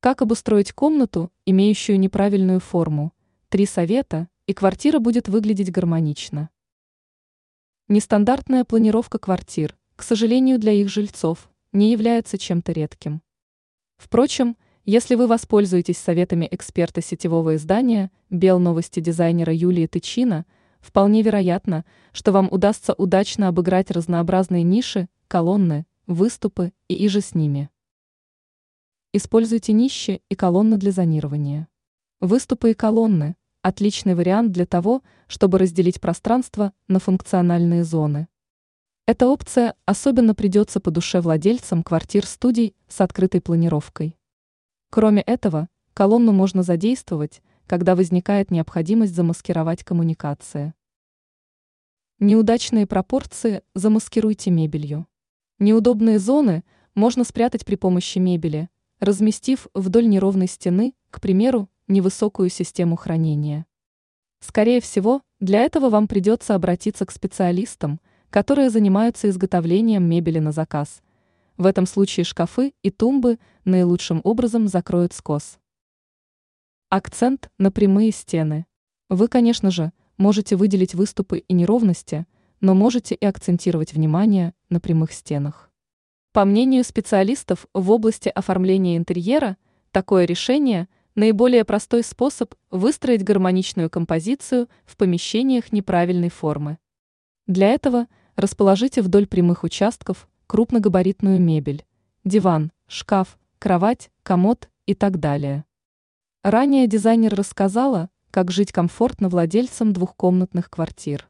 Как обустроить комнату, имеющую неправильную форму? Три совета, и квартира будет выглядеть гармонично. Нестандартная планировка квартир, к сожалению для их жильцов, не является чем-то редким. Впрочем, если вы воспользуетесь советами эксперта сетевого издания «Бел новости» дизайнера Юлии Тычина, вполне вероятно, что вам удастся удачно обыграть разнообразные ниши, колонны, выступы и иже с ними. Используйте нищи и колонны для зонирования. Выступы и колонны – отличный вариант для того, чтобы разделить пространство на функциональные зоны. Эта опция особенно придется по душе владельцам квартир-студий с открытой планировкой. Кроме этого, колонну можно задействовать, когда возникает необходимость замаскировать коммуникации. Неудачные пропорции замаскируйте мебелью. Неудобные зоны можно спрятать при помощи мебели, разместив вдоль неровной стены, к примеру, невысокую систему хранения. Скорее всего, для этого вам придется обратиться к специалистам, которые занимаются изготовлением мебели на заказ – в этом случае шкафы и тумбы наилучшим образом закроют скос. Акцент на прямые стены. Вы, конечно же, можете выделить выступы и неровности, но можете и акцентировать внимание на прямых стенах. По мнению специалистов в области оформления интерьера, такое решение – наиболее простой способ выстроить гармоничную композицию в помещениях неправильной формы. Для этого расположите вдоль прямых участков крупногабаритную мебель, диван, шкаф, кровать, комод и так далее. Ранее дизайнер рассказала, как жить комфортно владельцам двухкомнатных квартир.